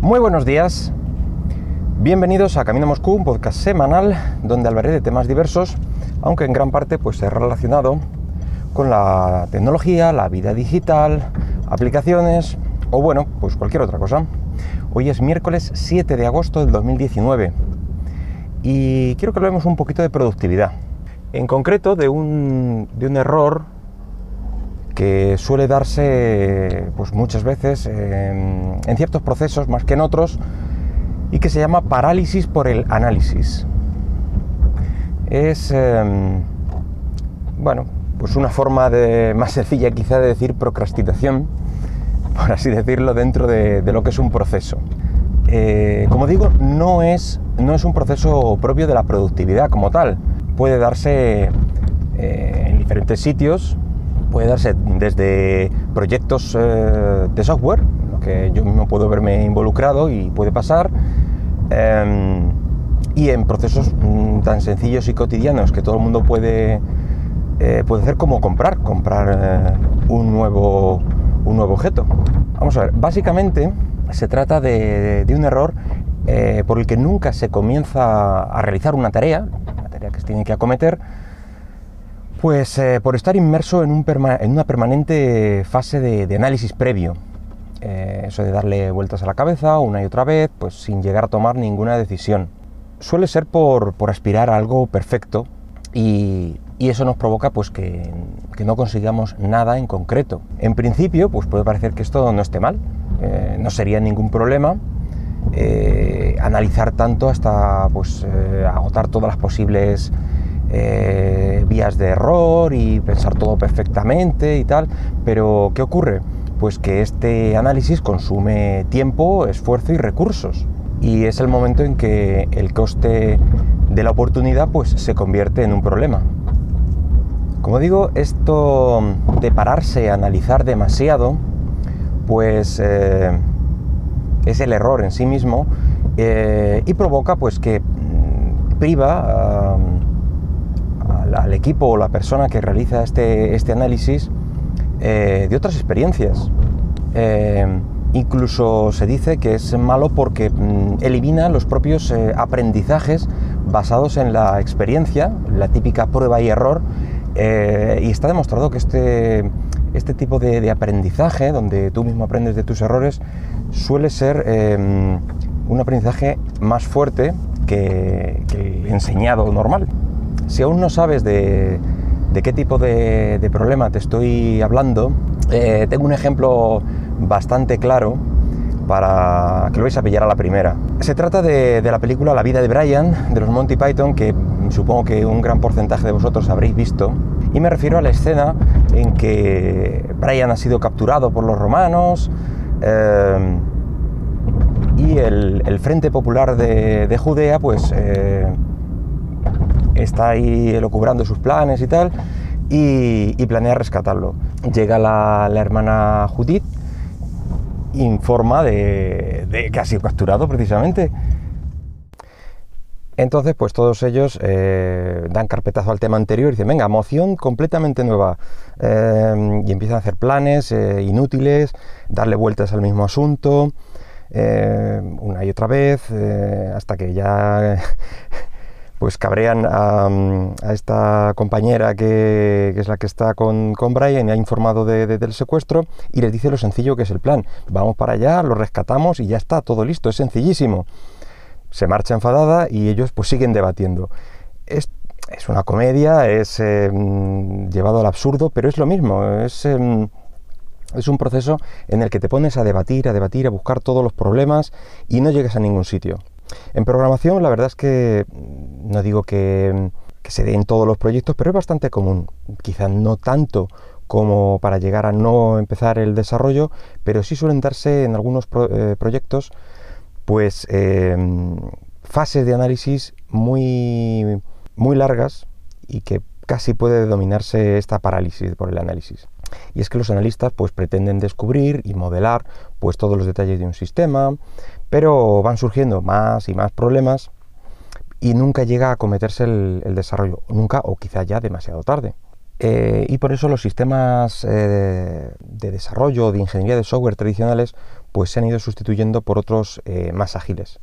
Muy buenos días, bienvenidos a Camino Moscú, un podcast semanal donde hablaré de temas diversos, aunque en gran parte pues es relacionado con la tecnología, la vida digital, aplicaciones o bueno, pues cualquier otra cosa. Hoy es miércoles 7 de agosto del 2019 y quiero que hablemos un poquito de productividad. En concreto de un, de un error que suele darse pues muchas veces en, ciertos procesos más que en otros y que se llama parálisis por el análisis. Es eh, bueno, pues una forma de, más sencilla quizá de decir procrastinación, por así decirlo, dentro de, de lo que es un proceso. Eh, como digo, no es, no es un proceso propio de la productividad como tal. Puede darse eh, en diferentes sitios, puede darse desde proyectos eh, de software, en lo que yo mismo puedo verme involucrado y puede pasar, eh, y en procesos mm, tan sencillos y cotidianos que todo el mundo puede, eh, puede hacer como comprar, comprar eh, un, nuevo, un nuevo objeto. Vamos a ver, básicamente se trata de, de un error eh, por el que nunca se comienza a realizar una tarea, una tarea que se tiene que acometer, pues eh, por estar inmerso en, un en, una permanente fase de, análisis previo. Eh, eso de darle vueltas a la cabeza una y otra vez, pues sin llegar a tomar ninguna decisión. Suele ser por, aspirar a algo perfecto y, eso nos provoca pues que, no consigamos nada en concreto. En principio, pues puede parecer que esto no esté mal, eh, no sería ningún problema analizar tanto hasta pues agotar todas las posibles eh, vías de error y pensar todo perfectamente y tal, pero ¿qué ocurre? Pues que este análisis consume tiempo, esfuerzo y recursos. Y es el momento en que el coste de la oportunidad pues se convierte en un problema. Como digo, esto de pararse a analizar demasiado, pues eh, es el error en sí mismo eh, y provoca pues que priva al equipo o la persona que realiza este, este análisis eh, de otras experiencias. Eh, incluso se dice que es malo porque mm, elimina los propios eh, aprendizajes basados en la experiencia, la típica prueba y error, y está demostrado que este, este tipo de, aprendizaje, donde tú mismo aprendes de tus errores, suele ser eh, un aprendizaje más fuerte que, que el enseñado normal. Si aún no sabes de, qué tipo de, problema te estoy hablando, eh, tengo un ejemplo bastante claro para que lo vais a pillar a la primera. Se trata de, la película La vida de Brian, de los Monty Python, que supongo que un gran porcentaje de vosotros habréis visto. Y me refiero a la escena en que Brian ha sido capturado por los romanos eh, y el, Frente Popular de, de Judea, pues... Eh, está ahí elucubrando sus planes y tal, y, planea rescatarlo. Llega la, hermana Judith, informa de, que ha sido capturado precisamente. Entonces, pues todos ellos eh, dan carpetazo al tema anterior y dicen, venga, moción completamente nueva. Eh, y empiezan a hacer planes eh, inútiles, darle vueltas al mismo asunto, eh, una y otra vez, hasta que ya pues cabrean a, esta compañera que, es la que está con, con Brian y ha informado de, de, del secuestro y les dice lo sencillo que es el plan. Vamos para allá, lo rescatamos y ya está, todo listo, es sencillísimo. Se marcha enfadada y ellos pues siguen debatiendo. Es, es una comedia, es eh, llevado al absurdo, pero es lo mismo, es... Eh, es un proceso en el que te pones a debatir, a debatir, a buscar todos los problemas y no llegas a ningún sitio. En programación la verdad es que mm, no digo que, se dé en todos los proyectos, pero es bastante común. Quizás no tanto como para llegar a no empezar el desarrollo, pero sí suelen darse en algunos eh, proyectos pues eh, fases de análisis muy, muy largas y que casi puede dominarse esta parálisis por el análisis. Y es que los analistas pues pretenden descubrir y modelar pues todos los detalles de un sistema, pero van surgiendo más y más problemas y nunca llega a cometerse el, desarrollo, nunca o quizá ya demasiado tarde. Eh, y por eso los sistemas eh, de desarrollo de ingeniería de software tradicionales pues se han ido sustituyendo por otros eh, más ágiles.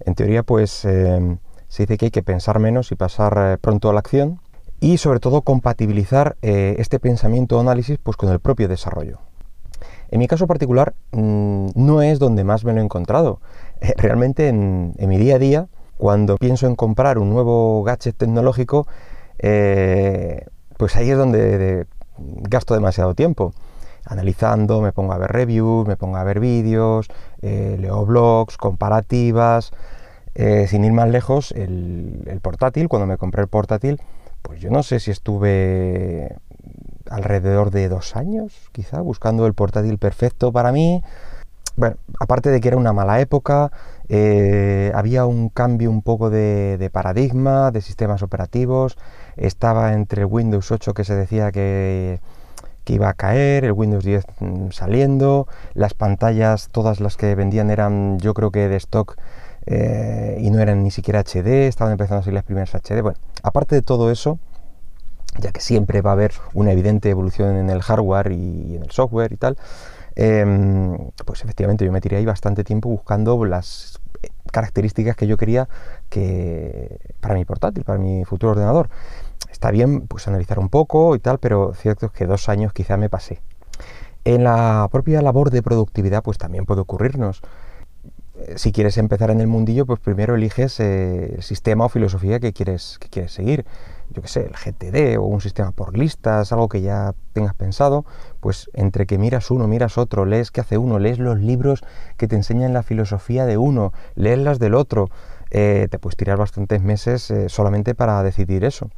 En teoría pues se dice que hay que pensar menos y pasar pronto a la acción y sobre todo compatibilizar este pensamiento o análisis pues con el propio desarrollo. En mi caso particular mm, no es donde más me lo he encontrado. realmente en mi día a día cuando pienso en comprar un nuevo gadget tecnológico, eh, pues ahí es donde gasto demasiado tiempo. Analizando, me pongo a ver reviews, me pongo a ver vídeos, eh, leo blogs, comparativas. Eh, sin ir más lejos, el, portátil, cuando me compré el portátil, pues yo no sé si estuve alrededor de dos años, quizá, buscando el portátil perfecto para mí. Bueno, aparte de que era una mala época, había un cambio un poco de paradigma, de sistemas operativos, estaba entre Windows 8 que se decía que, iba a caer, el Windows 10 mm, saliendo, las pantallas, todas las que vendían eran yo creo que de stock eh, y no eran ni siquiera HD, estaban empezando a salir las primeras HD. Bueno, aparte de todo eso, ya que siempre va a haber una evidente evolución en el hardware y en el software y tal, em, pues efectivamente yo me tiré ahí bastante tiempo buscando las características que yo quería que para mi portátil, para mi futuro ordenador está bien pues analizar un poco y tal, pero cierto es que dos años quizá me pasé. En la propia labor de productividad pues también puede ocurrirnos. Eh, si quieres empezar en el mundillo, pues primero eliges eh, el sistema o filosofía que quieres, que quieres seguir. Yo qué sé, el GTD o un sistema por listas, algo que ya tengas pensado, pues entre que miras uno, miras otro, lees qué hace uno, lees los libros que te enseñan la filosofía de uno, lees las del otro, eh, te puedes tirar bastantes meses solamente para decidir eso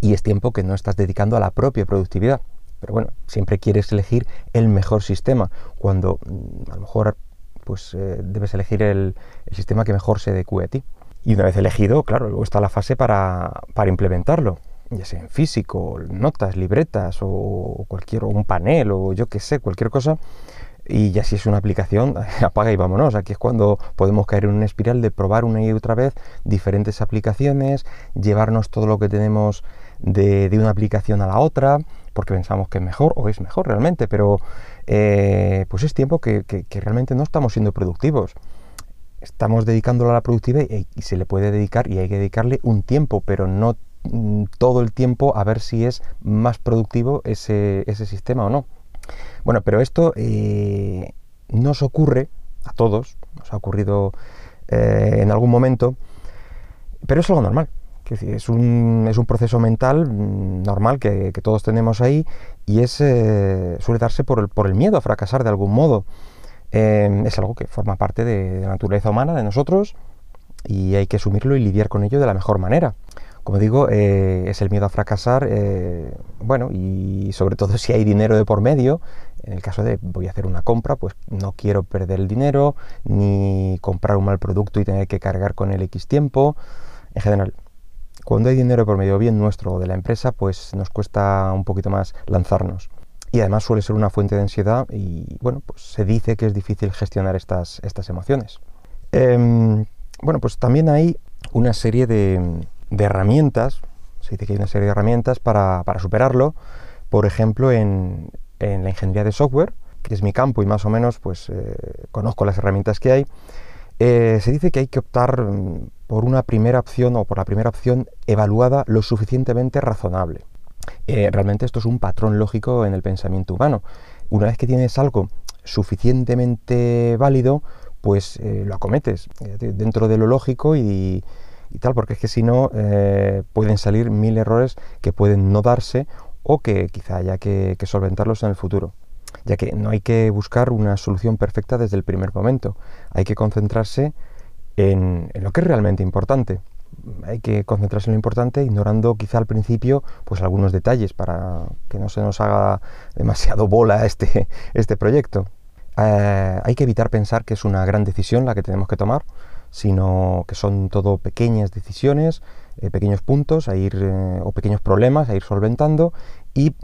y es tiempo que no estás dedicando a la propia productividad. Pero bueno, siempre quieres elegir el mejor sistema, cuando mm, a lo mejor pues eh, debes elegir el, sistema que mejor se adecue a ti. Y una vez elegido, claro, luego está la fase para, implementarlo, ya sea en físico, notas, libretas o cualquier, un panel o yo qué sé, cualquier cosa. Y ya si es una aplicación, apaga y vámonos. Aquí es cuando podemos caer en una espiral de probar una y otra vez diferentes aplicaciones, llevarnos todo lo que tenemos de, una aplicación a la otra, porque pensamos que es mejor o es mejor realmente, pero eh, pues es tiempo que, realmente no estamos siendo productivos. Estamos dedicándolo a la productividad y, se le puede dedicar y hay que dedicarle un tiempo, pero no mm, todo el tiempo a ver si es más productivo ese, sistema o no. Bueno, pero esto eh, nos ocurre a todos, nos ha ocurrido eh, en algún momento, pero es algo normal es, un, es un proceso mental mm, normal que, todos tenemos ahí y es, eh, suele darse por el, por el miedo a fracasar de algún modo. Em, es algo que forma parte de, la naturaleza humana, de nosotros, y hay que asumirlo y lidiar con ello de la mejor manera. Como digo, eh, es el miedo a fracasar, eh, bueno, y sobre todo si hay dinero de por medio, en el caso de voy a hacer una compra, pues no quiero perder el dinero, ni comprar un mal producto y tener que cargar con el X tiempo. En general, cuando hay dinero por medio bien nuestro o de la empresa, pues nos cuesta un poquito más lanzarnos. Y además suele ser una fuente de ansiedad y bueno, pues se dice que es difícil gestionar estas, estas emociones. Em, bueno, pues también hay una serie de, herramientas, se dice que hay una serie de herramientas para, superarlo, por ejemplo en, la ingeniería de software, que es mi campo y más o menos pues eh, conozco las herramientas que hay, eh, se dice que hay que optar mm, por una primera opción o por la primera opción evaluada lo suficientemente razonable. Eh, realmente esto es un patrón lógico en el pensamiento humano. Una vez que tienes algo suficientemente válido, pues eh, lo acometes dentro de lo lógico y, tal, porque es que si no pueden salir mil errores que pueden no darse o que quizá haya que solventarlos en el futuro ya que no hay que buscar una solución perfecta desde el primer momento, hay que concentrarse en, lo que es realmente importante. Hay que concentrarse en lo importante, ignorando quizá al principio pues algunos detalles para que no se nos haga demasiado bola este, este proyecto. Eh, hay que evitar pensar que es una gran decisión la que tenemos que tomar, sino que son todo pequeñas decisiones, eh, pequeños puntos a ir, eh, o pequeños problemas a ir solventando y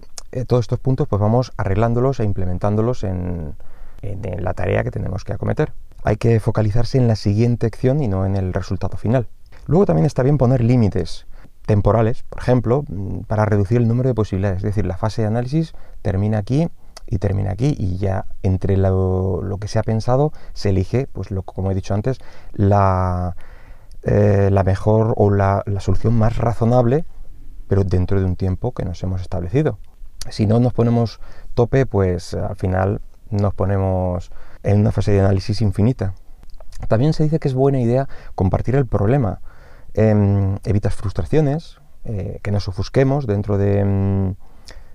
todos estos puntos pues vamos arreglándolos e implementándolos en, la tarea que tenemos que acometer. Hay que focalizarse en la siguiente acción y no en el resultado final. Luego también está bien poner límites. temporales, por ejemplo, mm, para reducir el número de posibilidades. Es decir, la fase de análisis termina aquí y termina aquí y ya entre lo, que se ha pensado se elige, pues lo, como he dicho antes, la, eh, la mejor o la, la, solución más razonable, pero dentro de un tiempo que nos hemos establecido. Si no nos ponemos tope, pues al final nos ponemos en una fase de análisis infinita. También se dice que es buena idea compartir el problema. Em, evitas frustraciones, eh, que nos ofusquemos dentro de, em,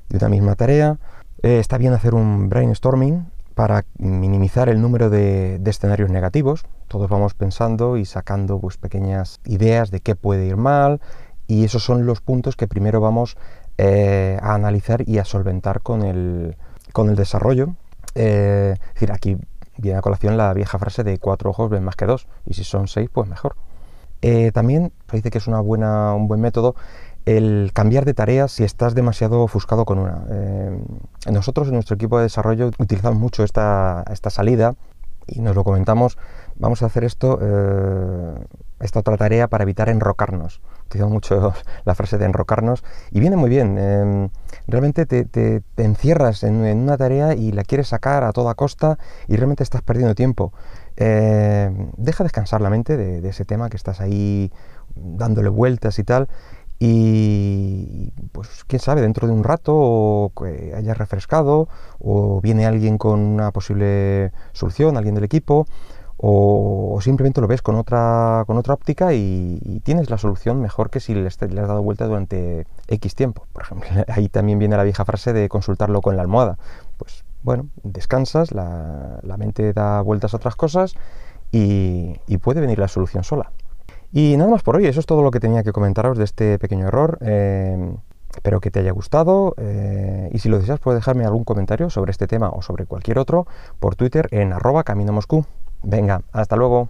una misma tarea. Eh, está bien hacer un brainstorming para minimizar el número de, escenarios negativos. Todos vamos pensando y sacando pues, pequeñas ideas de qué puede ir mal y esos son los puntos que primero vamos eh, a analizar y a solventar con el, con el desarrollo. es decir, aquí viene a colación la vieja frase de cuatro ojos ven más que dos y si son seis, pues mejor. Eh, también dice que es un buen método el cambiar de tareas si estás demasiado ofuscado con una. Eh, nosotros en nuestro equipo de desarrollo utilizamos mucho esta, esta salida y nos lo comentamos, vamos a hacer esto, eh, esta otra tarea para evitar enrocarnos. Utilizamos mucho la frase de enrocarnos y viene muy bien. Em, realmente te, encierras en, una tarea y la quieres sacar a toda costa y realmente estás perdiendo tiempo. Em, deja descansar la mente de, ese tema que estás ahí dándole vueltas y tal y pues quién sabe, dentro de un rato o que hayas refrescado o viene alguien con una posible solución, alguien del equipo o, simplemente lo ves con otra, con otra óptica y, tienes la solución mejor que si le, has dado vuelta durante X tiempo. Por ejemplo, ahí también viene la vieja frase de consultarlo con la almohada. Bueno, descansas, la, mente da vueltas a otras cosas y, puede venir la solución sola. Y nada más por hoy, eso es todo lo que tenía que comentaros de este pequeño error. Eh, espero que te haya gustado eh, y si lo deseas puedes dejarme algún comentario sobre este tema o sobre cualquier otro por Twitter en arroba camino Moscú. Venga, hasta luego.